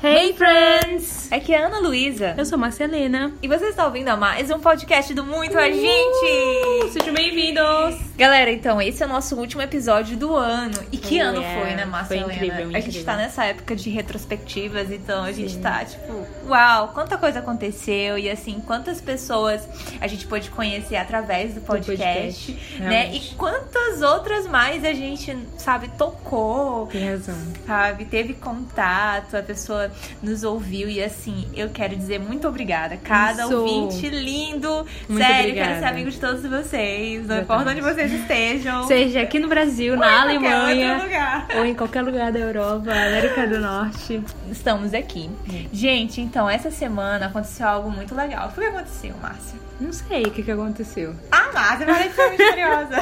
Hey friends! Aqui é a Ana Luísa. Eu sou Marcelena. E você está ouvindo a mais um podcast do Muito a Gente! Sejam bem-vindos! Galera, então, esse é o nosso último episódio do ano. E que Oh, ano yeah. foi, né, Marcelena? Foi incrível, A gente incrível. tá nessa época de retrospectivas, então a gente Sim. tá tipo, uau, quanta coisa aconteceu e assim, quantas pessoas a gente pôde conhecer através do podcast, podcast, né? E realmente. quantas outras mais a gente, sabe, tocou, Tem razão. sabe? Teve contato, a pessoa nos ouviu e assim, eu quero dizer muito obrigada. Cada Isso. ouvinte lindo. Muito Sério, obrigada. quero ser amigo de todos vocês. Não importa onde vocês estejam. Seja aqui no Brasil, ou na Alemanha, lugar. ou em qualquer lugar da Europa, América do Norte. Estamos aqui. Gente, então, essa semana aconteceu algo muito legal. O que aconteceu, Márcia? Não sei o que, que aconteceu. Ah, Márcia, parece ser misteriosa.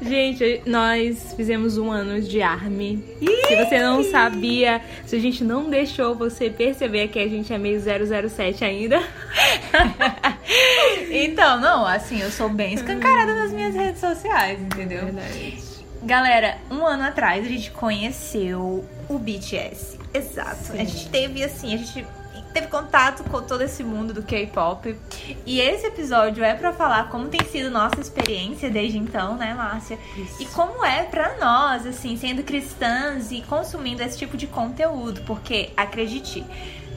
Gente, nós fizemos um ano de ARMY. Se você não sabia, se a gente não deixou você perceber que a gente é meio 007 ainda. então, não, assim, eu sou bem escancarada nas minhas redes sociais, entendeu? Verdade. Galera, um ano atrás a gente conheceu o BTS. Exato. Sim. A gente teve assim, a gente teve contato com todo esse mundo do K-pop. E esse episódio é pra falar como tem sido nossa experiência desde então, né, Márcia? Isso. E como é pra nós, assim, sendo cristãs e consumindo esse tipo de conteúdo, porque acredite,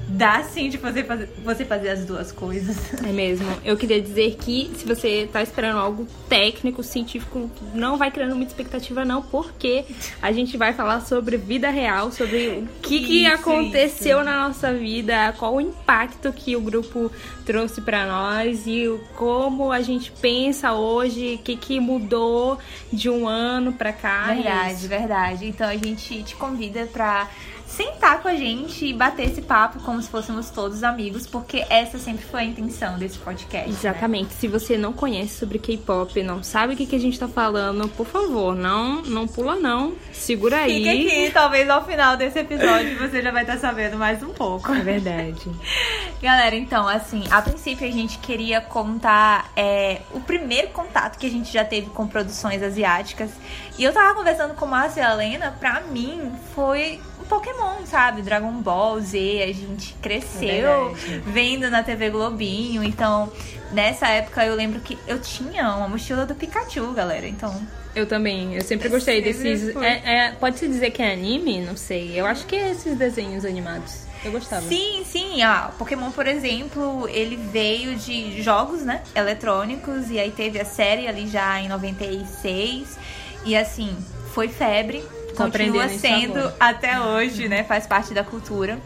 dá sim de você fazer, você fazer as duas coisas. É mesmo. Eu queria dizer que se você tá esperando algo técnico, científico, não vai criando muita expectativa não, porque a gente vai falar sobre vida real, sobre o que, que Isso, aconteceu isso. na nossa vida, qual o impacto que o grupo trouxe pra nós e como a gente pensa hoje, o que, que mudou de um ano pra cá. é Verdade, isso. verdade. Então a gente te convida pra sentar com a gente e bater esse papo como se fôssemos todos amigos, porque essa sempre foi a intenção desse podcast. né? Exatamente. Se você não conhece sobre K-pop, não sabe o que, que a gente tá falando, por favor, não, não pula não. Segura aí. Fica aqui, talvez ao final desse episódio você já vai estar sabendo mais um pouco. É verdade. Galera, então, assim, a princípio a gente queria contar é, o primeiro contato que a gente já teve com produções asiáticas. E eu tava conversando com Márcia e a Helena, pra mim foi Pokémon, sabe? Dragon Ball Z, a gente cresceu verdade. vendo na TV Globinho. Então, nessa época eu lembro que eu tinha uma mochila do Pikachu, galera. Então, Eu também, eu sempre gostei desses. é- é- Pode-se dizer que é anime? Não sei. Eu acho que é esses desenhos animados. Eu gostava. Sim, sim. Ah, Pokémon, por exemplo, ele veio de jogos, né? Eletrônicos. E aí teve a série ali já em 96. E assim, foi febre. Continua sendo até hoje, né? Faz parte da cultura.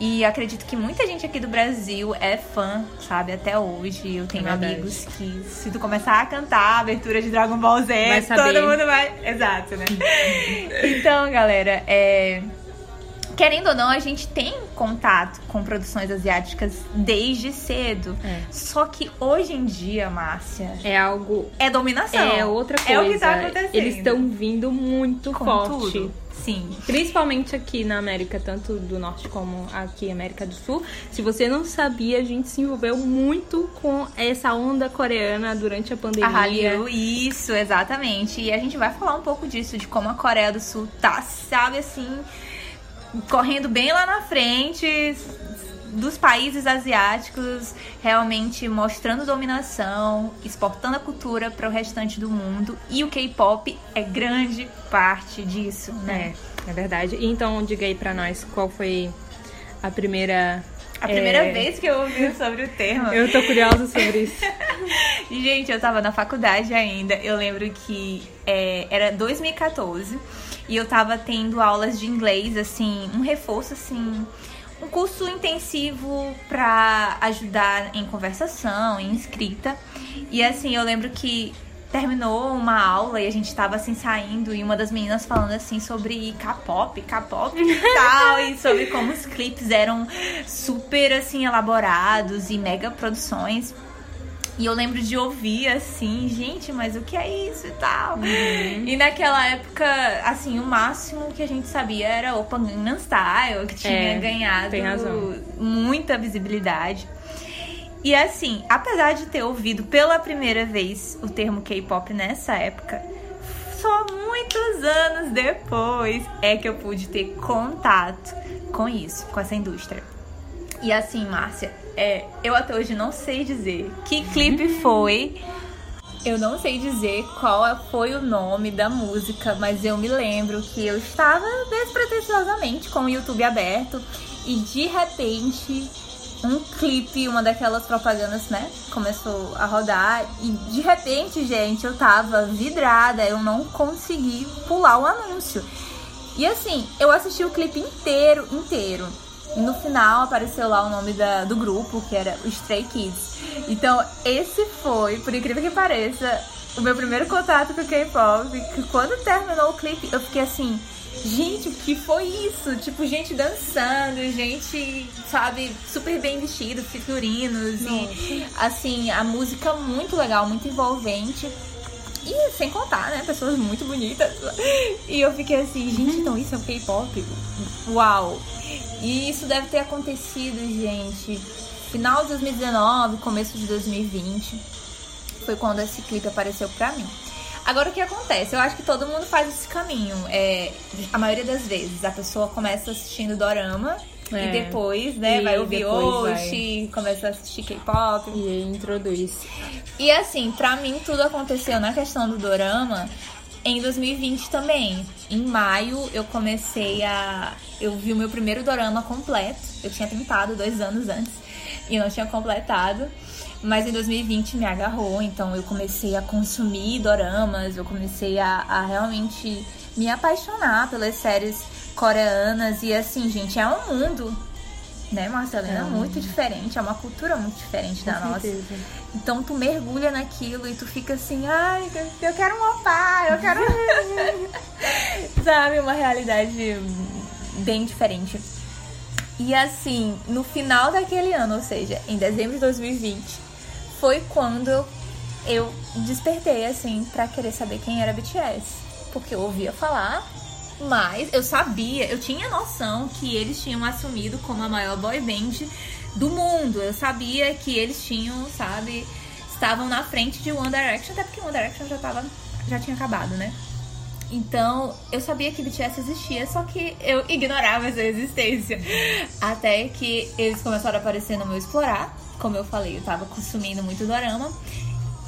E acredito que muita gente aqui do Brasil é fã, sabe, até hoje. Eu tenho É amigos que, se tu começar a cantar a abertura de Dragon Ball Z, todo mundo vai. Exato, né? então, galera, é. Querendo ou não, a gente tem contato com produções asiáticas desde cedo. É. Só que hoje em dia, Márcia, É algo. é dominação. É outra coisa. É o que tá acontecendo. Eles estão vindo muito com forte. tudo. Sim. Principalmente aqui na América, tanto do norte como aqui América do Sul. Se você não sabia, a gente se envolveu muito com essa onda coreana durante a pandemia. Hallyu, isso, exatamente. E a gente vai falar um pouco disso, de como a Coreia do Sul tá, sabe, assim, correndo bem lá na frente dos países asiáticos, realmente mostrando dominação, exportando a cultura para o restante do mundo. E o K-pop é grande parte disso, né? É, é verdade. Então, diga aí pra nós qual foi a primeira. A primeira é, vez que eu ouvi sobre o termo. Eu tô curiosa sobre isso. Gente, eu tava na faculdade ainda. Eu lembro que é, era 2014 e eu tava tendo aulas de inglês, assim, um reforço, assim, um curso intensivo pra ajudar em conversação, em escrita. E assim, eu lembro que terminou uma aula e a gente tava assim saindo e uma das meninas falando assim sobre K-pop, K-pop e tal, e sobre como os clipes eram super assim elaborados e mega produções. E eu lembro de ouvir assim, gente, mas o que é isso e tal? E naquela época, assim, o máximo que a gente sabia era o Gangnam Style, que tinha É, ganhado muita visibilidade. E assim, apesar de ter ouvido pela primeira vez o termo K-pop nessa época, só muitos anos depois é que eu pude ter contato com isso, com essa indústria. E assim, Márcia, é, eu até hoje não sei dizer que clipe foi. Eu não sei dizer qual foi o nome da música, mas eu me lembro que eu estava despretensiosamente com o YouTube aberto e de repente um clipe, uma daquelas propagandas, né? Começou a rodar e de repente, gente, eu tava vidrada, eu não consegui pular o anúncio. E assim, eu assisti o clipe inteiro, inteiro. E no final apareceu lá o nome da, do grupo, que era o Stray Kids. Então, esse foi, por incrível que pareça, o meu primeiro contato com o K-pop. Que quando terminou o clipe, eu fiquei assim, gente, o que foi isso? Tipo, gente dançando, gente, sabe, super bem vestido, figurinos Nossa. e assim, a música muito legal, muito envolvente. E sem contar, né? Pessoas muito bonitas. E eu fiquei assim, gente, então isso é o K-pop? Uau! E isso deve ter acontecido, gente, final de 2019, começo de 2020. Foi quando esse clipe apareceu pra mim. Agora o que acontece? Eu acho que todo mundo faz esse caminho. É, a maioria das vezes a pessoa começa assistindo dorama é. e depois, né, e vai ouvir Oshi, começa a assistir K-pop. E introduz. E assim, pra mim tudo aconteceu na questão do dorama em 2020 também. Em maio eu comecei a. Eu vi o meu primeiro dorama completo. Eu tinha tentado dois anos antes e não tinha completado. Mas em 2020 me agarrou, então eu comecei a consumir doramas, eu comecei a, a realmente me apaixonar pelas séries coreanas. E assim, gente, é um mundo, né, Marcelina? É muito diferente, é uma cultura muito diferente da nossa. Então tu mergulha naquilo e tu fica assim, ai, eu quero um opá, eu quero. Sabe, uma realidade bem diferente. E assim, no final daquele ano, ou seja, em dezembro de 2020, foi quando eu despertei, assim, pra querer saber quem era BTS. Porque eu ouvia falar, mas eu sabia, eu tinha noção que eles tinham assumido como a maior boy band do mundo. Eu sabia que eles tinham, sabe, estavam na frente de One Direction, até porque One Direction já tava, já tinha acabado, né? Então, eu sabia que BTS existia, só que eu ignorava essa existência. Até que eles começaram a aparecer no meu explorar como eu falei, eu tava consumindo muito dorama.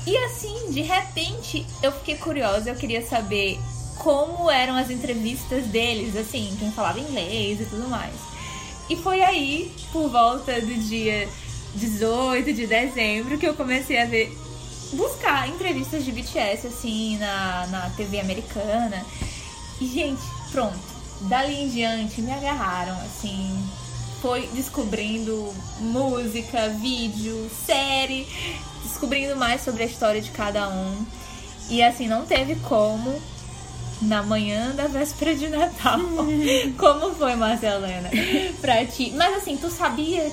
E assim, de repente, eu fiquei curiosa, eu queria saber como eram as entrevistas deles, assim, quem falava inglês e tudo mais. E foi aí, por volta do dia 18 de dezembro, que eu comecei a ver, buscar entrevistas de BTS, assim, na, na TV americana. E, gente, pronto. Dali em diante, me agarraram, assim, foi descobrindo música, vídeo, série, descobrindo mais sobre a história de cada um. E assim, não teve como na manhã da véspera de Natal. como foi, Marcelena? Pra ti. Mas assim, tu sabia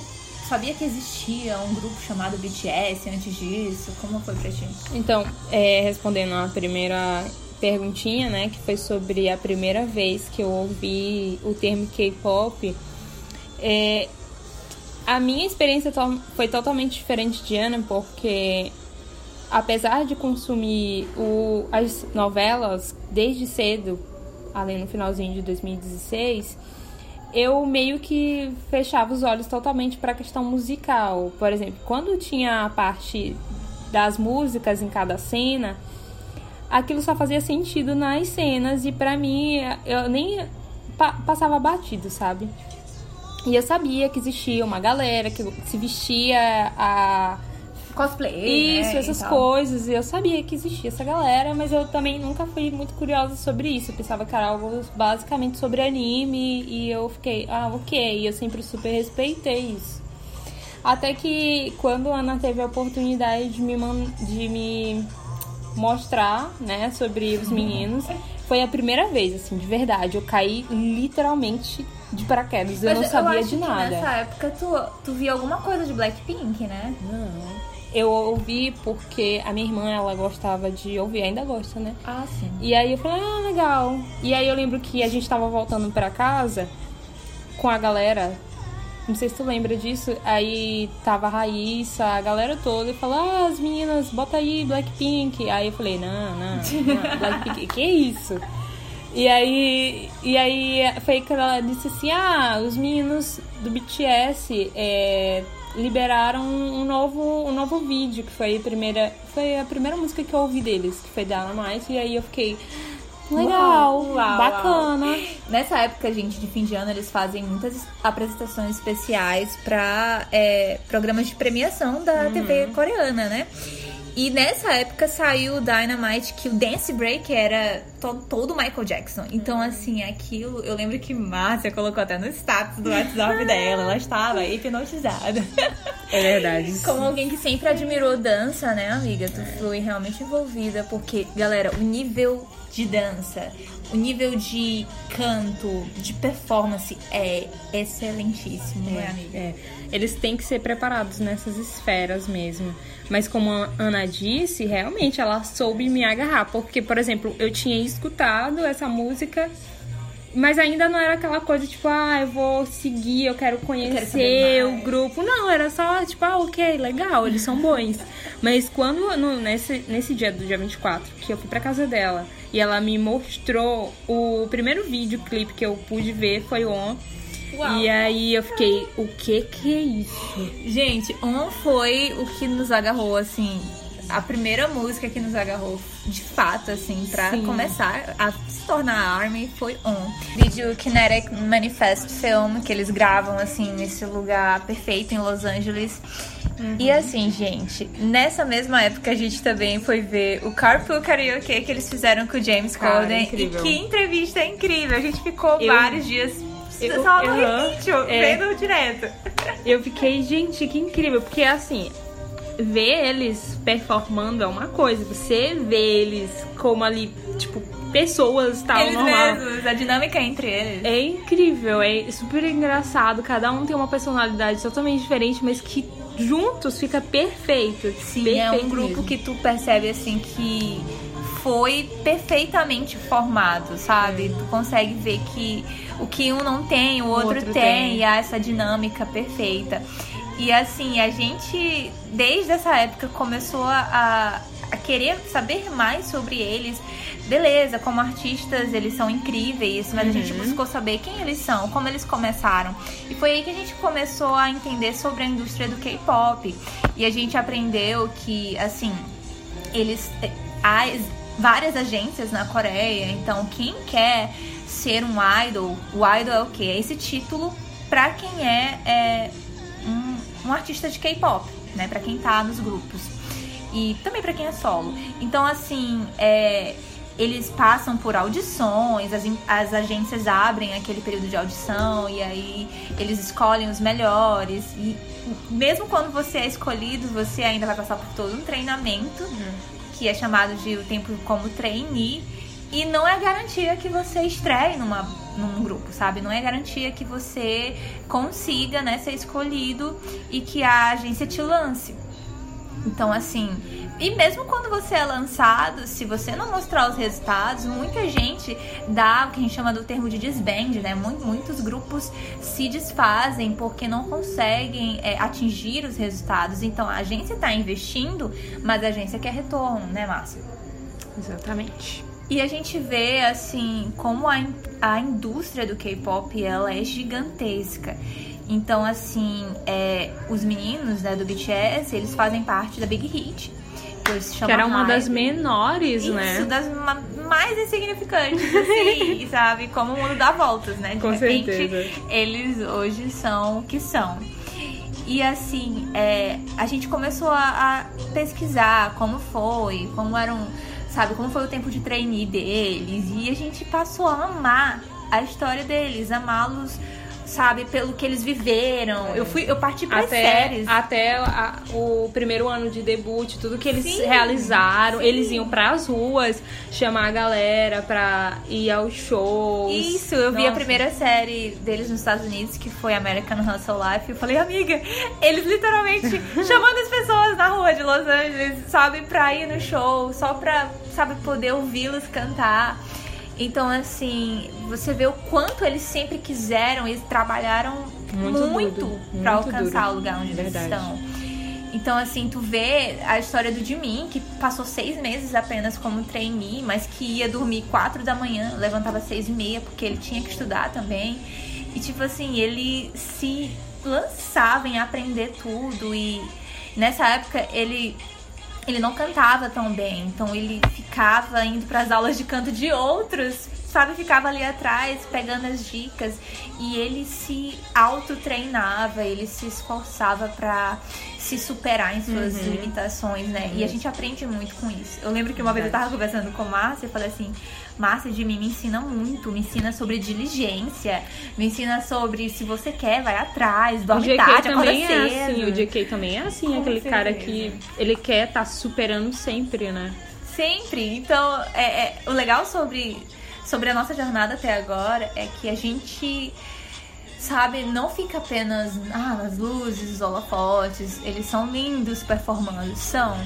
sabia que existia um grupo chamado BTS antes disso? Como foi pra ti? Então, é, respondendo a primeira perguntinha, né, que foi sobre a primeira vez que eu ouvi o termo K-pop, é, a minha experiência foi totalmente diferente de Ana, porque apesar de consumir o, as novelas desde cedo, além no finalzinho de 2016, eu meio que fechava os olhos totalmente para a questão musical. Por exemplo, quando tinha a parte das músicas em cada cena, aquilo só fazia sentido nas cenas e para mim eu nem pa passava batido, sabe? E eu sabia que existia uma galera que se vestia a cosplay. Isso, né, essas coisas. Eu sabia que existia essa galera, mas eu também nunca fui muito curiosa sobre isso. Eu pensava que era algo basicamente sobre anime e eu fiquei, ah, ok. E eu sempre super respeitei isso. Até que quando a Ana teve a oportunidade de me, de me mostrar, né, sobre os meninos, foi a primeira vez, assim, de verdade. Eu caí literalmente de paraquedas. Eu Mas não sabia eu de nada. nessa época tu, tu via alguma coisa de Blackpink, né? Não. Eu ouvi porque a minha irmã, ela gostava de ouvir, ainda gosta, né? Ah, sim. E aí eu falei, ah, legal. E aí eu lembro que a gente tava voltando para casa com a galera Não sei se tu lembra disso. Aí tava a Raíssa, a galera toda, e falou: Ah, as meninas, bota aí Blackpink. Aí eu falei: Não, não, não Blackpink, que isso? E aí, e aí foi que ela disse assim: Ah, os meninos do BTS é, liberaram um novo, um novo vídeo, que foi a primeira. Foi a primeira música que eu ouvi deles, que foi Dynamite, e aí eu fiquei. Legal, uau, uau, bacana. Uau. Nessa época, gente, de fim de ano, eles fazem muitas apresentações especiais para é, programas de premiação da uhum. TV coreana, né? E nessa época saiu o Dynamite, que o Dance Break era todo, todo Michael Jackson. Então, assim, aquilo. Eu lembro que Márcia colocou até no status do WhatsApp dela. Ela estava hipnotizada. É verdade. Como alguém que sempre admirou dança, né, amiga? Tu foi realmente envolvida. Porque, galera, o nível de dança, o nível de canto, de performance é excelentíssimo, é, né, amiga? É. Eles têm que ser preparados nessas esferas mesmo. Mas como a Ana disse, realmente ela soube me agarrar. Porque, por exemplo, eu tinha escutado essa música, mas ainda não era aquela coisa tipo, ah, eu vou seguir, eu quero conhecer eu quero o grupo. Não, era só tipo, ah, ok, legal, eles são bons. mas quando, no, nesse, nesse dia do dia 24, que eu fui pra casa dela e ela me mostrou o primeiro vídeo clipe que eu pude ver foi on Uau. E aí eu fiquei, o que que é isso? Gente, On foi o que nos agarrou, assim, a primeira música que nos agarrou de fato, assim, pra Sim. começar a se tornar ARMY foi On. Vídeo Kinetic Manifest Film, que eles gravam, assim, nesse lugar perfeito em Los Angeles. Uhum. E assim, gente, nessa mesma época a gente também foi ver o Carpool Karaoke que eles fizeram com o James Cara, Corden. Incrível. E que entrevista incrível! A gente ficou eu... vários dias eu, só no uhum, é, vendo direto. Eu fiquei, gente, que incrível. Porque assim, ver eles performando é uma coisa. Você vê eles como ali, tipo, pessoas tal, eles normal. Mesmos, a dinâmica entre eles. É incrível, é super engraçado. Cada um tem uma personalidade totalmente diferente, mas que juntos fica perfeito. Sim, perfeito é um grupo mesmo. que tu percebe assim que foi perfeitamente formado, sabe? Tu consegue ver que o que um não tem, o outro, o outro tem, tem, e há essa dinâmica perfeita. E assim, a gente, desde essa época, começou a, a querer saber mais sobre eles. Beleza, como artistas eles são incríveis, mas uhum. a gente uhum. buscou saber quem eles são, como eles começaram. E foi aí que a gente começou a entender sobre a indústria do K-pop. E a gente aprendeu que, assim, eles. As, várias agências na Coreia. Então, quem quer ser um idol, o idol é o quê? É esse título para quem é, é um, um, artista de K-pop, né? Para quem tá nos grupos. E também para quem é solo. Então, assim, é, eles passam por audições, as, as agências abrem aquele período de audição e aí eles escolhem os melhores. E mesmo quando você é escolhido, você ainda vai passar por todo um treinamento. Uhum que é chamado de o tempo como trainee, e não é garantia que você estreie numa, num grupo, sabe? Não é garantia que você consiga né, ser escolhido e que a agência te lance. Então, assim, e mesmo quando você é lançado, se você não mostrar os resultados, muita gente dá o que a gente chama do termo de desband, né? Muitos grupos se desfazem porque não conseguem é, atingir os resultados. Então a agência está investindo, mas a agência quer retorno, né, Márcia? Exatamente. E a gente vê, assim, como a, a indústria do K-pop, ela é gigantesca. Então, assim, é, os meninos né, do BTS, eles fazem parte da Big Hit. Que, que era uma das menores, Isso, né? das mais insignificantes, assim, sabe? Como o mundo dá voltas, né? De Com repente, certeza. eles hoje são o que são. E assim, é, a gente começou a, a, pesquisar como foi, como eram, sabe, como foi o tempo de trainee deles. E a gente passou a amar a história deles, amá-los sabe, pelo que eles viveram. Eu fui, eu parti para séries. Até a, o primeiro ano de debut, tudo que eles sim, realizaram, sim. eles iam para as ruas chamar a galera pra ir aos shows. Isso, eu Nossa. vi a primeira série deles nos Estados Unidos, que foi American Hustle Life, e eu falei, amiga, eles literalmente chamando as pessoas na rua de Los Angeles, sabe, pra ir no show, só pra, sabe, poder ouvi-los cantar. Então, assim, você vê o quanto eles sempre quiseram, eles trabalharam muito, muito, muito para alcançar duro. o lugar onde Verdade. eles estão. Então, assim, tu vê a história do Jimin, que passou seis meses apenas como trainee, mas que ia dormir quatro da manhã, levantava seis e meia, porque ele tinha que estudar também. E, tipo assim, ele se lançava em aprender tudo. E nessa época, ele ele não cantava tão bem, então ele ficava indo para as aulas de canto de outros, sabe? Ficava ali atrás pegando as dicas e ele se auto-treinava, ele se esforçava para se superar em suas uhum. limitações, né? Uhum. E a gente aprende muito com isso. Eu lembro que uma vez eu tava conversando com Márcia e falei assim: Márcia de mim me ensina muito, me ensina sobre diligência, me ensina sobre se você quer, vai atrás, dorme o tarde, também é assim, o JK também é assim, com aquele certeza. cara que ele quer estar tá superando sempre, né? Sempre. Então, é, é, o legal sobre, sobre a nossa jornada até agora é que a gente sabe, não fica apenas ah, nas luzes, os holofotes, eles são lindos performando, são.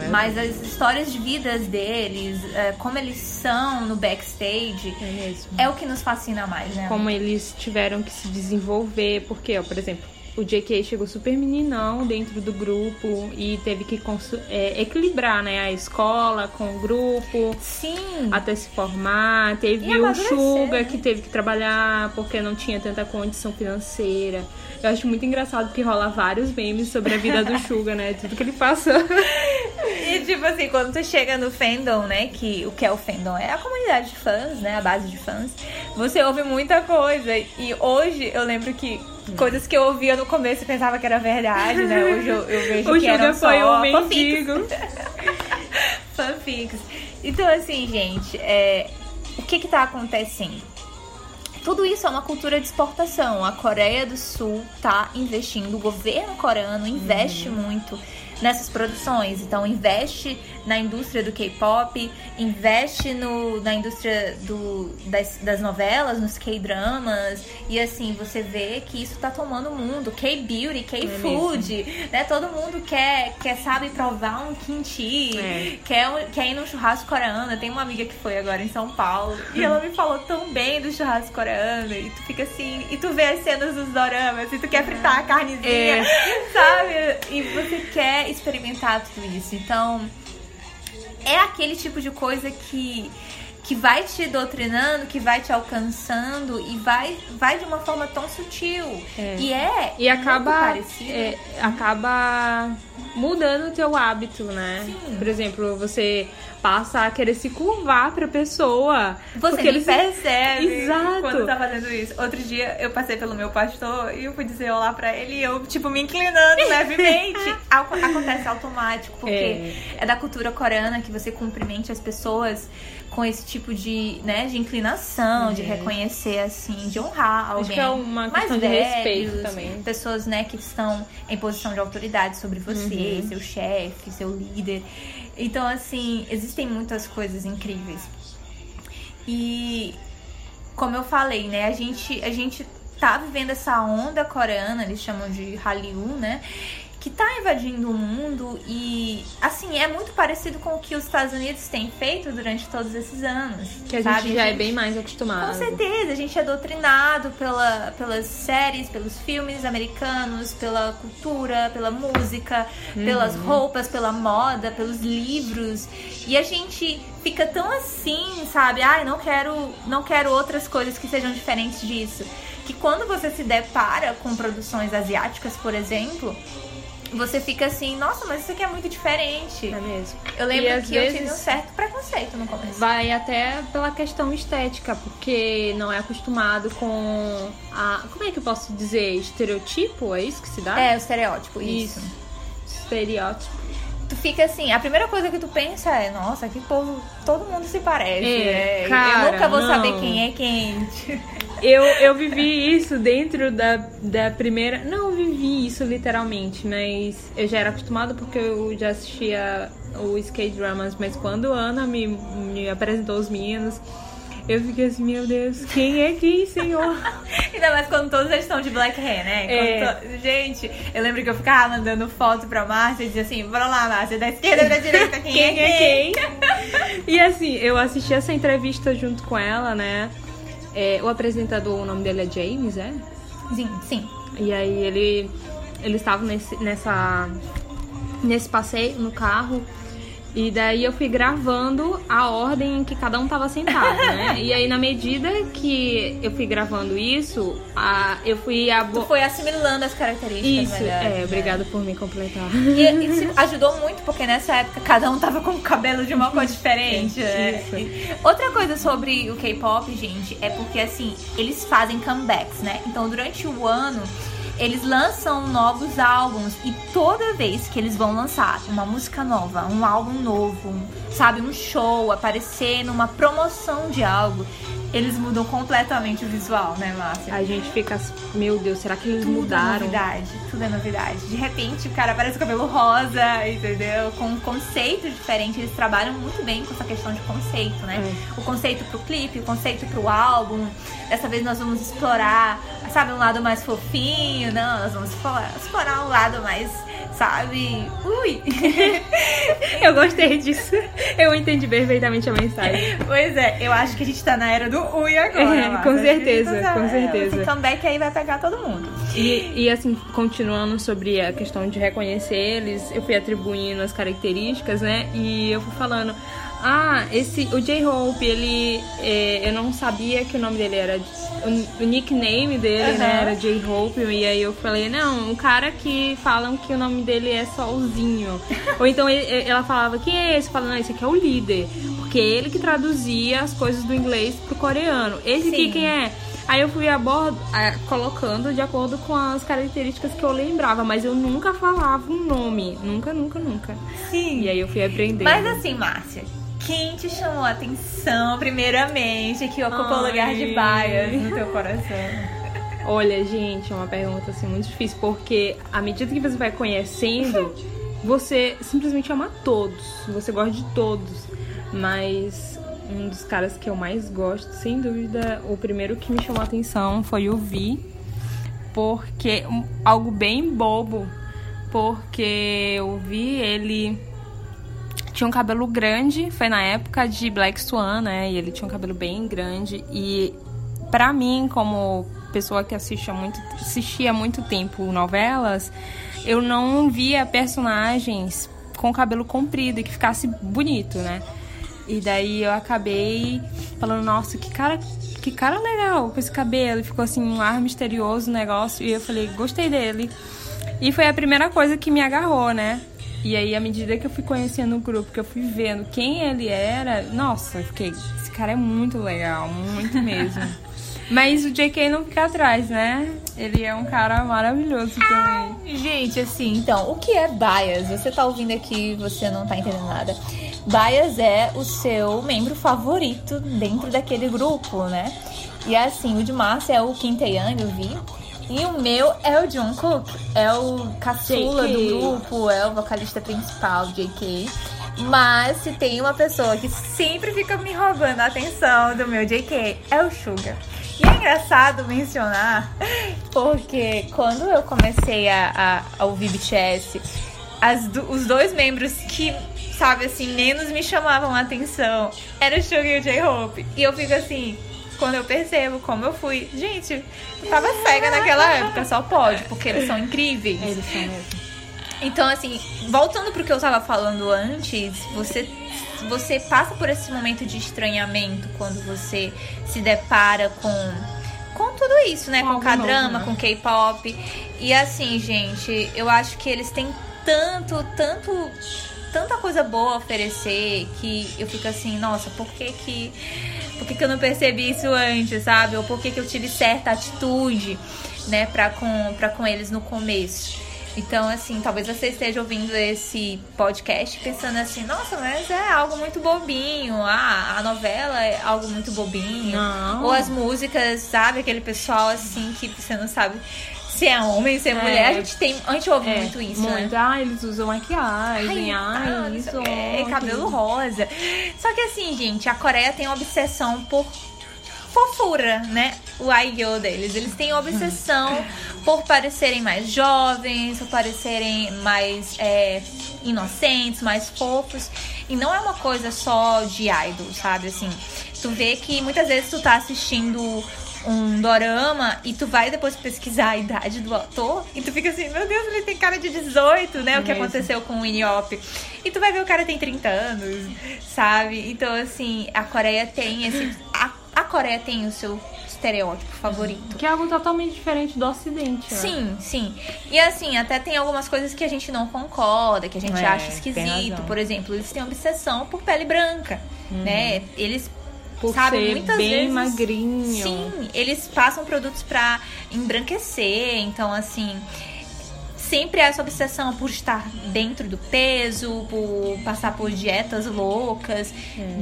É mas as histórias de vidas deles, é, como eles são no backstage, é, é, o que nos fascina mais, né? Como eles tiveram que se desenvolver, porque, ó, por exemplo, o JK chegou super meninão dentro do grupo e teve que é, equilibrar, né? A escola com o grupo. Sim. Até se formar. Teve o Suga né? que teve que trabalhar porque não tinha tanta condição financeira. Eu acho muito engraçado porque rola vários memes sobre a vida do Suga, né? Tudo que ele passou. E tipo assim, quando tu chega no fandom, né? Que o que é o fandom? É a comunidade de fãs, né? A base de fãs. Você ouve muita coisa. E hoje eu lembro que coisas que eu ouvia no começo e pensava que era verdade, né? Hoje eu, eu vejo o que era só foi um mendigo. Fanfics. Então, assim, gente, é, o que que tá acontecendo? Tudo isso é uma cultura de exportação. A Coreia do Sul tá investindo, o governo coreano investe uhum. muito nessas produções. Então, investe na indústria do K-pop, investe no, na indústria do, das, das novelas, nos K-dramas. E assim, você vê que isso tá tomando o mundo. K-beauty, K-food, é né? Todo mundo quer, quer sabe, provar um kimchi, é. quer, quer ir num churrasco coreano. Tem uma amiga que foi agora em São Paulo e ela me falou tão bem do churrasco coreano. E tu fica assim, e tu vê as cenas dos doramas, e tu quer fritar a carnezinha, é. sabe? E você quer experimentar tudo isso. Então, é aquele tipo de coisa que que vai te doutrinando, que vai te alcançando e vai, vai de uma forma tão sutil. É. E é e acaba é, acaba mudando o teu hábito, né? Sim. Por exemplo, você passa a querer se curvar pra pessoa. Você ele percebe Exato. quando tá fazendo isso. Outro dia eu passei pelo meu pastor e eu fui dizer olá pra ele e eu, tipo, me inclinando levemente. Acontece automático, porque é. é da cultura coreana que você cumprimente as pessoas com esse tipo de, né, de inclinação, é. de reconhecer, assim, de honrar alguém. Acho que é uma questão mais de velhos, respeito também. Pessoas, né, que estão em posição de autoridade sobre você, uhum. seu chefe, seu líder. Então, assim, existem muitas coisas incríveis. E como eu falei, né, a gente, a gente tá vivendo essa onda coreana, eles chamam de Hallyu, né? Que está invadindo o mundo e, assim, é muito parecido com o que os Estados Unidos têm feito durante todos esses anos. Que a sabe? gente já é bem mais acostumado. Com certeza, a gente é doutrinado pela, pelas séries, pelos filmes americanos, pela cultura, pela música, uhum. pelas roupas, pela moda, pelos livros. E a gente fica tão assim, sabe? Ai, não quero, não quero outras coisas que sejam diferentes disso. Que quando você se depara com produções asiáticas, por exemplo, você fica assim, nossa, mas isso aqui é muito diferente. É mesmo. Eu lembro e, que eu tive um certo preconceito no começo. Vai até pela questão estética, porque não é acostumado com a. Como é que eu posso dizer? Estereotipo? É isso que se dá? É, o estereótipo, isso. isso. Estereótipo. Tu fica assim, a primeira coisa que tu pensa é, nossa, que povo, todo mundo se parece. É, é. Cara, eu nunca vou não. saber quem é quem. Eu, eu vivi isso dentro da, da primeira. Não vivi isso literalmente, mas eu já era acostumada porque eu já assistia o skate dramas, mas quando a Ana me, me apresentou os meninos. Eu fiquei assim, meu Deus, quem é quem, senhor? Ainda mais quando todos eles estão de black hair, né? É. To... Gente, eu lembro que eu ficava mandando foto pra Márcia e dizia assim, bora lá, Márcia, da esquerda pra direita, quem, quem é quem? É quem? e assim, eu assisti essa entrevista junto com ela, né? É, o apresentador, o nome dele é James, é? Sim, sim. E aí ele eles estavam nesse, nessa nesse passeio no carro e daí eu fui gravando a ordem em que cada um tava sentado, né? e aí, na medida que eu fui gravando isso, a, eu fui... A... Tu foi assimilando as características Isso, melhores, é, né? obrigada por me completar. E isso ajudou muito, porque nessa época cada um tava com o cabelo de uma cor diferente, né? Isso. Outra coisa sobre o K-pop, gente, é porque assim, eles fazem comebacks, né? Então durante o ano eles lançam novos álbuns e toda vez que eles vão lançar uma música nova, um álbum novo, sabe, um show, aparecer numa promoção de algo, eles mudam completamente o visual, né, Márcia? A gente fica meu Deus, será que eles Tudo é mudaram? novidade, tudo é novidade. De repente o cara aparece com cabelo rosa, entendeu? Com um conceito diferente. Eles trabalham muito bem com essa questão de conceito, né? É. O conceito pro clipe, o conceito pro álbum. Dessa vez nós vamos explorar, sabe, um lado mais fofinho. Não, nós vamos explorar, explorar um lado mais, sabe? Ui! Eu gostei disso. Eu entendi perfeitamente a mensagem. pois é, eu acho que a gente tá na era do ui agora. É, com certeza, tá- com certeza. Esse comeback aí vai pegar todo mundo. E, e, assim, continuando sobre a questão de reconhecer eles, eu fui atribuindo as características, né? E eu fui falando, ah, esse, o J-Hope, ele, é, eu não sabia que o nome dele era, o, o nickname dele, né, Aham. era J-Hope, e aí eu falei, não, um cara que falam que o nome dele é Solzinho. Ou então ele- ela falava, quem é esse? Falando, não, esse aqui é o líder, porque ele que traduzia as coisas do inglês pro coreano. Esse aqui Sim. quem é? Aí eu fui a bordo, é, colocando de acordo com as características que eu lembrava, mas eu nunca falava um nome. Nunca, nunca, nunca. Sim. E aí eu fui aprendendo. Mas assim, Márcia, quem te chamou a atenção, primeiramente, que ocupa o lugar de baias no teu coração? Olha, gente, é uma pergunta assim muito difícil, porque à medida que você vai conhecendo, você simplesmente ama todos. Você gosta de todos. Mas um dos caras que eu mais gosto, sem dúvida, o primeiro que me chamou a atenção foi o Vi. Porque um- algo bem bobo. Porque eu vi ele tinha um cabelo grande, foi na época de Black Swan, né? E ele tinha um cabelo bem grande e pra mim, como pessoa que assiste muito, assistia muito tempo novelas, eu não via personagens com cabelo comprido e que ficasse bonito, né? E daí eu acabei falando, nossa, que cara, que cara legal com esse cabelo. Ficou assim um ar misterioso o negócio. E eu falei, gostei dele. E foi a primeira coisa que me agarrou, né? E aí, à medida que eu fui conhecendo o grupo, que eu fui vendo quem ele era, nossa, eu fiquei, esse cara é muito legal, muito mesmo. Mas o JK não fica atrás, né? Ele é um cara maravilhoso também. Gente, assim, então, o que é bias? Você tá ouvindo aqui, você não tá entendendo nada. Bias é o seu membro favorito dentro daquele grupo, né? E assim, o de Márcia é o Tae-young, eu vi. E o meu é o Jungkook, é o caçula JK. do grupo, é o vocalista principal, JK. Mas se tem uma pessoa que sempre fica me roubando a atenção do meu JK, é o Suga. E é engraçado mencionar, porque quando eu comecei a, a, a ouvir BTS, as do- os dois membros que, sabe assim, menos me chamavam a atenção eram o Suga e o J-Hope. E eu fico assim, quando eu percebo como eu fui, gente, eu tava cega naquela época, só pode, porque eles são incríveis. Eles são mesmo. Então, assim, voltando pro que eu tava falando antes, você, você passa por esse momento de estranhamento quando você se depara com, com tudo isso, né? Com K-drama, né? com K-pop. E assim, gente, eu acho que eles têm tanto, tanto. Tanta coisa boa a oferecer que eu fico assim, nossa, por que que. Por que, que eu não percebi isso antes, sabe? Ou por que, que eu tive certa atitude, né, pra com, pra com eles no começo. Então, assim, talvez você esteja ouvindo esse podcast pensando assim, nossa, mas é algo muito bobinho. Ah, a novela é algo muito bobinho. Não. Ou as músicas, sabe? Aquele pessoal assim que você não sabe se é homem, se é, mulher. A gente tem. A gente ouve É, muito isso, muito. né? Ah, eles usam maquiagem, ai, não isso, aquilo. cabelo rosa. Só que assim, gente, a Coreia tem uma obsessão por fofura, né? O Aigyo deles. Eles têm obsessão por parecerem mais jovens, por parecerem mais é, inocentes, mais fofos. E não é uma coisa só de idol, sabe? Assim, tu vê que muitas vezes tu tá assistindo um dorama e tu vai depois pesquisar a idade do autor e tu fica assim, meu Deus, ele tem cara de 18, né? o que Mesmo. aconteceu com o Inyop. E tu vai ver o cara tem 30 anos, sabe? Então, assim, a Coreia tem esse. A, a Coreia tem o seu estereótipo favorito. Que é algo totalmente diferente do Ocidente. né? Sim, sim. E assim, até tem algumas coisas que a gente não concorda, que a gente É, acha esquisito. Por exemplo, eles têm obsessão por pele branca, né? Eles Por sabe, ser muitas bem vezes, magrinho. Sim, eles passam produtos pra embranquecer, então assim, sempre essa obsessão por estar dentro do peso, por passar por dietas loucas.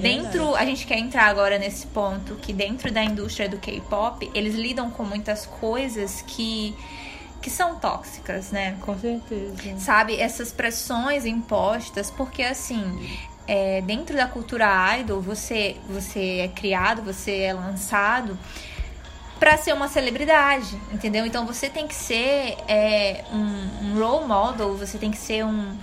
dentro, a gente quer entrar agora nesse ponto que dentro da indústria do K-pop, eles lidam com muitas coisas que que são tóxicas, né? Com certeza. sabe, essas pressões impostas, porque assim, é, dentro da cultura idol, você, você é criado, você é lançado pra ser uma celebridade, entendeu? Então você tem que ser é, um, um role model, você tem que ser um,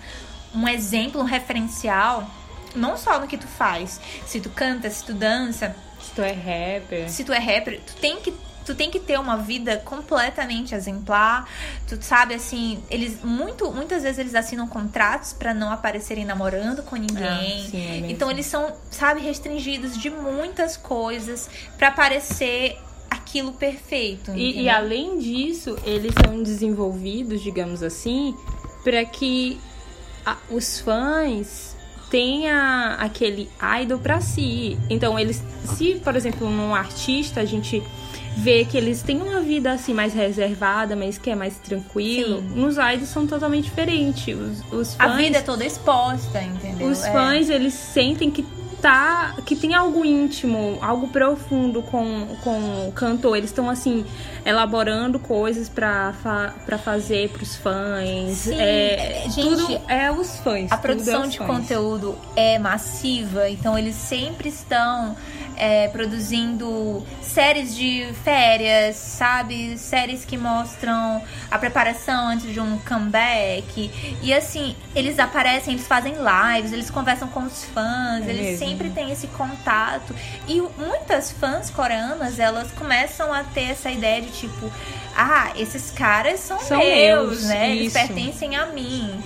um exemplo, um referencial, não só no que tu faz, se tu canta, se tu dança, Se tu é rapper. se tu é rapper, tu tem que tu tem que ter uma vida completamente exemplar. Tu sabe assim, eles muito muitas vezes eles assinam contratos pra não aparecerem namorando com ninguém. Ah, sim, é então eles são, sabe, restringidos de muitas coisas pra parecer aquilo perfeito. E, e além disso, eles são desenvolvidos, digamos assim, para que a- os fãs tenham aquele idol para si. Então, eles, se, por exemplo, num artista a gente vê que eles têm uma vida assim mais reservada, mas que é mais tranquilo, Sim. nos idols são totalmente diferentes. Os, os a fãs, vida é toda exposta, entendeu? os É. fãs, eles sentem que tá que tem algo íntimo, algo profundo com, com o cantor. Eles estão assim elaborando coisas pra, fa pra fazer pros fãs. Sim, é, é, gente, tudo é os fãs. A tudo produção é de fãs. conteúdo é massiva, então eles sempre estão é, produzindo séries de férias, sabe? Séries que mostram a preparação antes de um comeback. E assim, eles aparecem, eles fazem lives, eles conversam com os fãs, É eles mesmo. sempre têm esse contato. E muitas fãs coreanas, elas começam a ter essa ideia de tipo, ah, esses caras são, São meus, meus, né? Eles isso. pertencem a mim.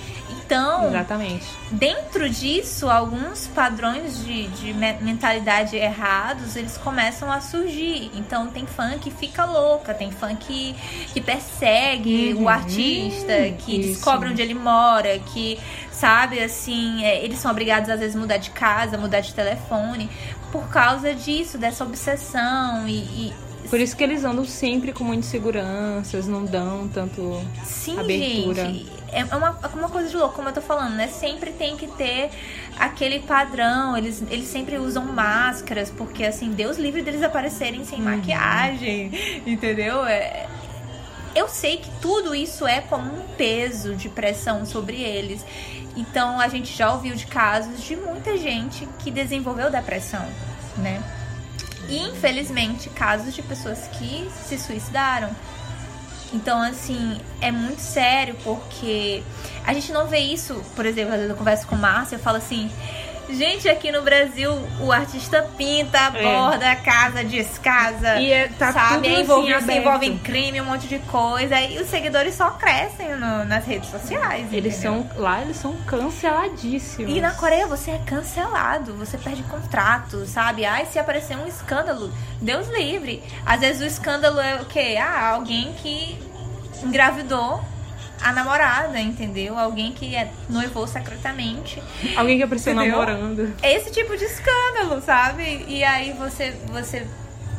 Então, Exatamente. dentro disso, alguns padrões de, de me- mentalidade errados, eles começam a surgir. Então, tem fã que fica louca, tem fã que, que persegue Uhum. o artista, que Isso. descobre onde ele mora, que, sabe, assim, é, eles são obrigados às vezes a mudar de casa, mudar de telefone, por causa disso, dessa obsessão e- e Por isso que eles andam sempre com muitas seguranças, não dão tanto. Sim, abertura. gente. É uma, é uma coisa de louco, como eu tô falando, né? Sempre tem que ter aquele padrão. Eles, eles sempre usam máscaras, porque assim, Deus livre deles aparecerem sem maquiagem, entendeu? É, eu sei que tudo isso é como um peso de pressão sobre eles. Então a gente já ouviu de casos de muita gente que desenvolveu depressão, né? E infelizmente casos de pessoas que se suicidaram. Então, assim, é muito sério porque a gente não vê isso, por exemplo, às vezes eu converso com o Márcio, eu falo assim, gente, aqui no Brasil o artista pinta, É. borda, casa, descasa, E é- tá sabe? tudo assim, envolve, se aberto. envolve em crime, um monte de coisa, e os seguidores só crescem no- nas redes sociais. Eles entendeu? são. Lá eles são canceladíssimos. E na Coreia você é cancelado, você perde contrato, sabe? Ai, se aparecer um escândalo, Deus livre. Às vezes o escândalo é o quê? Ah, alguém que engravidou a namorada, entendeu? Alguém que é, noivou secretamente. Alguém que apareceu Entendeu? namorando. Esse tipo de escândalo, sabe? E aí você, você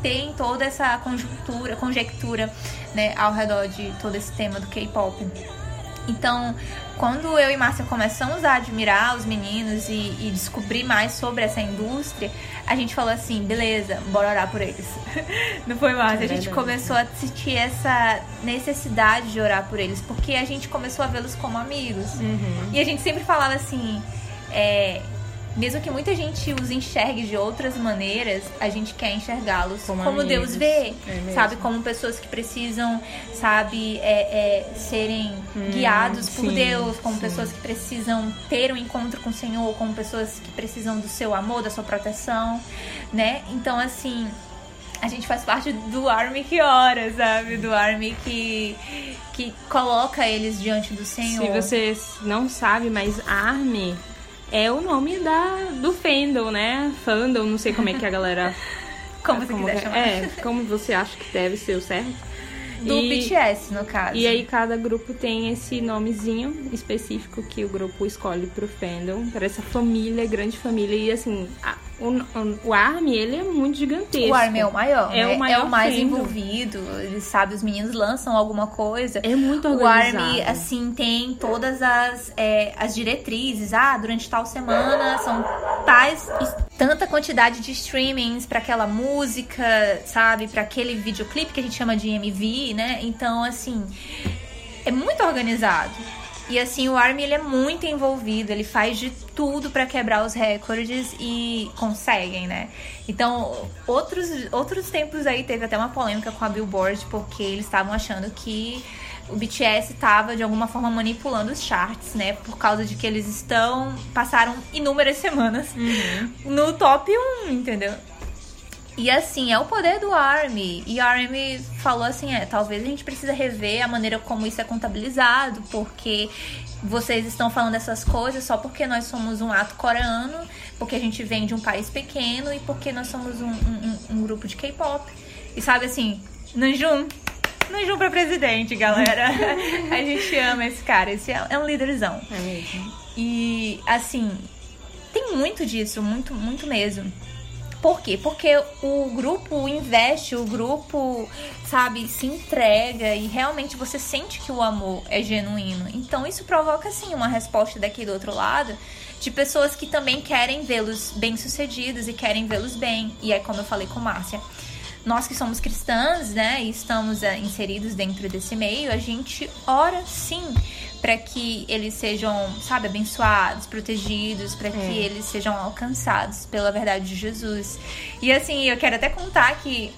tem toda essa conjuntura, conjectura, né, ao redor de todo esse tema do K-pop. Então, quando eu e Márcia começamos a admirar os meninos e, e descobrir mais sobre essa indústria, a gente falou assim, beleza, bora orar por eles. Não foi, Márcia? A gente começou a sentir essa necessidade de orar por eles, porque a gente começou a vê-los como amigos. Uhum. E a gente sempre falava assim, é, mesmo que muita gente os enxergue de outras maneiras, a gente quer enxergá-los como, Como Deus vê, É sabe? Como pessoas que precisam, sabe, é, é, serem guiados por Hum, sim, Deus, como sim. pessoas que precisam ter um encontro com o Senhor, como pessoas que precisam do seu amor, da sua proteção, né? Então, assim, a gente faz parte do Army que ora, sabe? Do Army que, que coloca eles diante do Senhor. Se você não sabe, mas Army é o nome da, do fandom, né? Fandom, não sei como é que a galera... como você como, quiser chamar. É, como você acha que deve ser o certo. Do e, BTS, no caso. E aí cada grupo tem esse nomezinho específico que o grupo escolhe pro fandom, para essa família, grande família. E assim, a, o, o ARMY, ele é muito gigantesco. O ARMY é o maior, é, né? o, maior é o mais fandom. envolvido. Ele sabe, os meninos lançam alguma coisa. É muito organizado. O ARMY, assim, tem todas as, é, as diretrizes. Ah, durante tal semana são tais tanta quantidade de streamings para aquela música, sabe? Para aquele videoclipe que a gente chama de MV, né? Então, assim, é muito organizado. E assim, o Army ele é muito envolvido, ele faz de tudo para quebrar os recordes e conseguem, né? Então, outros, outros tempos aí teve até uma polêmica com a Billboard, porque eles estavam achando que o BTS estava de alguma forma manipulando os charts, né? Por causa de que eles estão passaram inúmeras semanas uhum. no top 1, entendeu? E assim, é o poder do ARMY. E ARMY falou assim: é, talvez a gente precisa rever a maneira como isso é contabilizado, porque vocês estão falando essas coisas só porque nós somos um ato coreano, porque a gente vem de um país pequeno e porque nós somos um, um, um grupo de K-pop. E sabe assim, Nanjum, Nanjum pra presidente, galera. a gente ama esse cara, esse é, é um líderzão. É mesmo. E assim, tem muito disso, muito, muito mesmo. Por quê? Porque o grupo investe, o grupo, sabe, se entrega e realmente você sente que o amor é genuíno. Então isso provoca, sim, uma resposta daqui do outro lado de pessoas que também querem vê-los bem-sucedidos e querem vê-los bem. E é como eu falei com Márcia. Nós que somos cristãs, né, e estamos é, inseridos dentro desse meio, a gente ora sim para que eles sejam, sabe, abençoados, protegidos, para que é. eles sejam alcançados pela verdade de Jesus. E assim, eu quero até contar que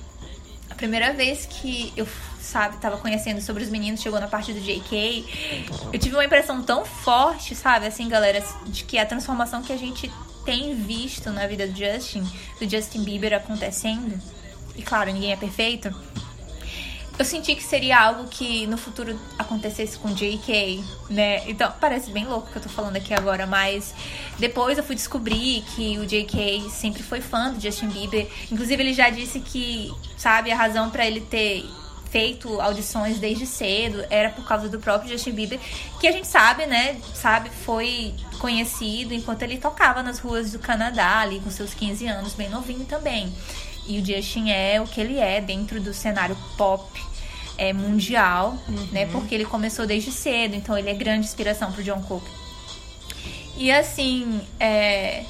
a primeira vez que eu, sabe, tava conhecendo sobre os meninos, chegou na parte do JK, eu tive uma impressão tão forte, sabe, assim, galera, de que a transformação que a gente tem visto na vida do Justin, do Justin Bieber acontecendo, e claro, ninguém é perfeito eu senti que seria algo que no futuro acontecesse com J.K., né? Então, parece bem louco que eu tô falando aqui agora, mas depois eu fui descobrir que o J.K. sempre foi fã do Justin Bieber. Inclusive, ele já disse que, sabe, a razão para ele ter feito audições desde cedo era por causa do próprio Justin Bieber, que a gente sabe, né? Sabe, foi conhecido enquanto ele tocava nas ruas do Canadá, ali com seus 15 anos, bem novinho também. E o Justin é o que ele é dentro do cenário pop é, mundial, uhum. né? Porque ele começou desde cedo, então ele é grande inspiração pro John Cook. E assim, é...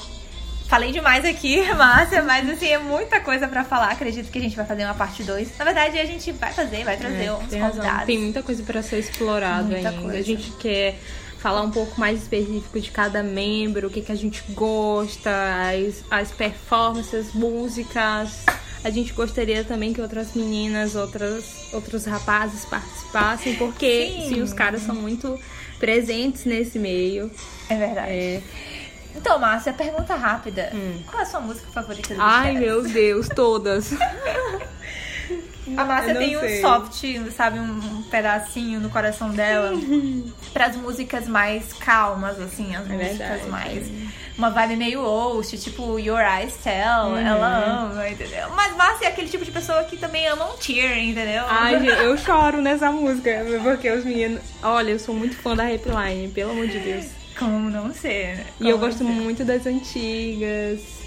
falei demais aqui, Márcia, mas assim, é muita coisa para falar. Acredito que a gente vai fazer uma parte 2. Na verdade, a gente vai fazer, vai trazer é, uns tem convidados. Razão. Tem muita coisa para ser explorado muita ainda. Coisa. A gente quer falar um pouco mais específico de cada membro, o que, que a gente gosta, as, as performances, músicas. A gente gostaria também que outras meninas, outras, outros rapazes participassem, porque Sim. sim os caras são muito presentes nesse meio. É verdade. É... Então, Márcia, pergunta rápida. Hum. Qual é a sua música favorita do Ai, meu Deus, todas. A Márcia tem sei. um soft, sabe, um pedacinho no coração dela para as músicas mais calmas, assim, as é músicas verdade. mais uma vibe meio host, tipo Your Eyes Tell, uhum. ela ama, entendeu? Mas Márcia é aquele tipo de pessoa que também ama um tear, entendeu? Ai, eu choro nessa música, porque os meninos. Olha, eu sou muito fã da Rapline, pelo amor de Deus. Como não ser? Como e eu gosto ser? muito das antigas.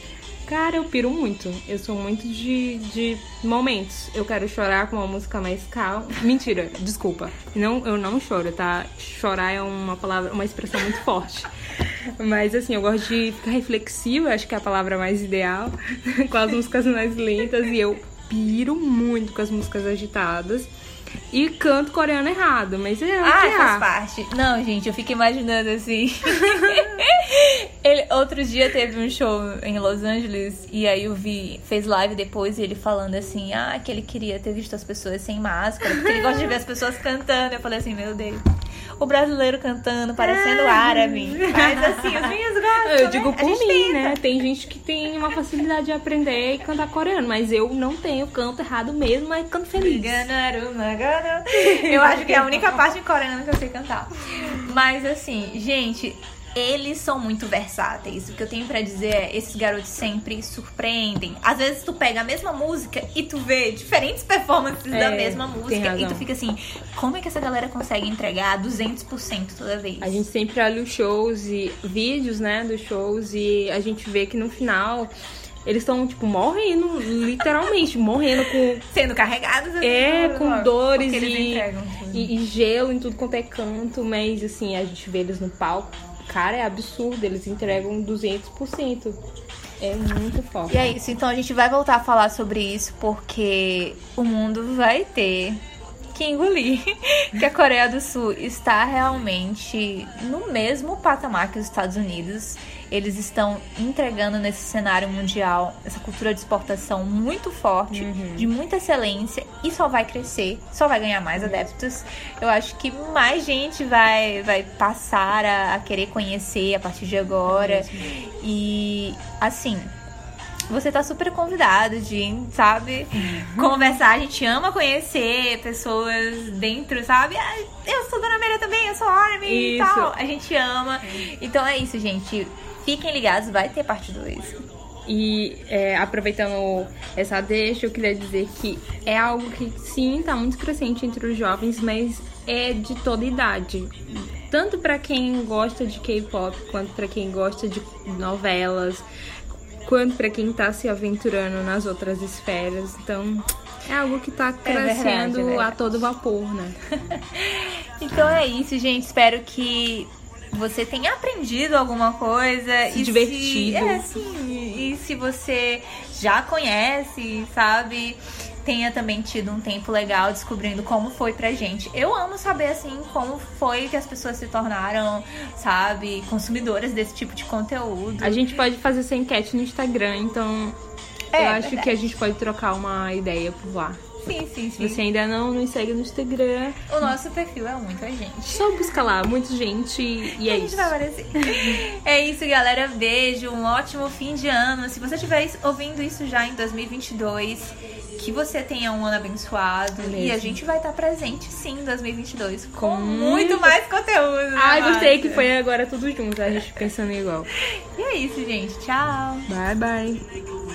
Cara, eu piro muito. Eu sou muito de, de momentos. Eu quero chorar com uma música mais calma. Mentira, desculpa. Não, eu não choro, tá? Chorar é uma palavra, uma expressão muito forte. Mas assim, eu gosto de ficar reflexiva, acho que é a palavra mais ideal, com as músicas mais lentas. E eu piro muito com as músicas agitadas e canto coreano errado, mas é Ah, faz parte. Não, gente, eu fico imaginando assim. ele, outro dia teve um show em Los Angeles e aí eu vi, fez live depois e ele falando assim, ah, que ele queria ter visto as pessoas sem máscara, porque ele gosta de ver as pessoas cantando. Eu falei assim, meu Deus. o brasileiro cantando, parecendo é. árabe. Mas assim, os meninos gostam. Eu né? digo por mim, tenta. né? Tem gente que tem uma facilidade de aprender e cantar coreano, mas eu não tenho, canto errado mesmo, mas canto feliz. Eu acho que é a única parte em coreano que eu sei cantar. Mas assim, gente, eles são muito versáteis. O que eu tenho para dizer é, esses garotos sempre surpreendem. Às vezes tu pega a mesma música e tu vê diferentes performances é, da mesma música e tu fica assim, como é que essa galera consegue entregar 200% toda vez? A gente sempre olha os shows e vídeos, né, dos shows e a gente vê que no final eles estão, tipo, morrendo, literalmente, morrendo com. Sendo carregados assim, É, com dores e, e, e, gelo em tudo quanto é canto, mas assim, a gente vê eles no palco cara, é absurdo, eles entregam 200%. É muito forte. E é isso, então a gente vai voltar a falar sobre isso porque o mundo vai ter que engolir que a Coreia do Sul está realmente no mesmo patamar que os Estados Unidos eles estão entregando nesse cenário mundial essa cultura de exportação muito forte, uhum. de muita excelência e só vai crescer, só vai ganhar mais adeptos. Eu acho que mais gente vai, vai passar a, a querer conhecer a partir de agora. É e assim, você tá super convidado de, sabe, uhum. conversar. A gente ama conhecer pessoas dentro, sabe? Ah, eu sou Dona Maria também, eu sou Armin e tal. A gente ama. Então é isso, gente. Fiquem ligados, vai ter parte 2. E é, aproveitando essa deixa, eu queria dizer que é algo que sim está muito crescente entre os jovens, mas é de toda idade. Tanto para quem gosta de K-pop, quanto para quem gosta de novelas, quanto para quem está se aventurando nas outras esferas. Então, é algo que está crescendo é verdade, é verdade. a todo vapor, né? então é isso, gente. Espero que você tenha aprendido alguma coisa se e divertido. Se, é, sim. E se você já conhece, sabe? Tenha também tido um tempo legal descobrindo como foi pra gente. Eu amo saber, assim, como foi que as pessoas se tornaram, sabe, consumidoras desse tipo de conteúdo. A gente pode fazer essa enquete no Instagram, então é, eu acho verdade. que a gente pode trocar uma ideia por lá. Sim, sim, sim. Se você ainda não nos segue no Instagram. O nosso perfil é muita gente. Só busca lá, muita gente e é isso. Vai aparecer. é isso, galera. Beijo, um ótimo fim de ano. Se você estiver ouvindo isso já em 2022, que você tenha um ano abençoado. É e a gente vai estar presente sim em 2022 com, com muito mais conteúdo. Ai, gostei que foi agora tudo junto, a gente pensando igual. E é isso, gente. Tchau. Bye, bye.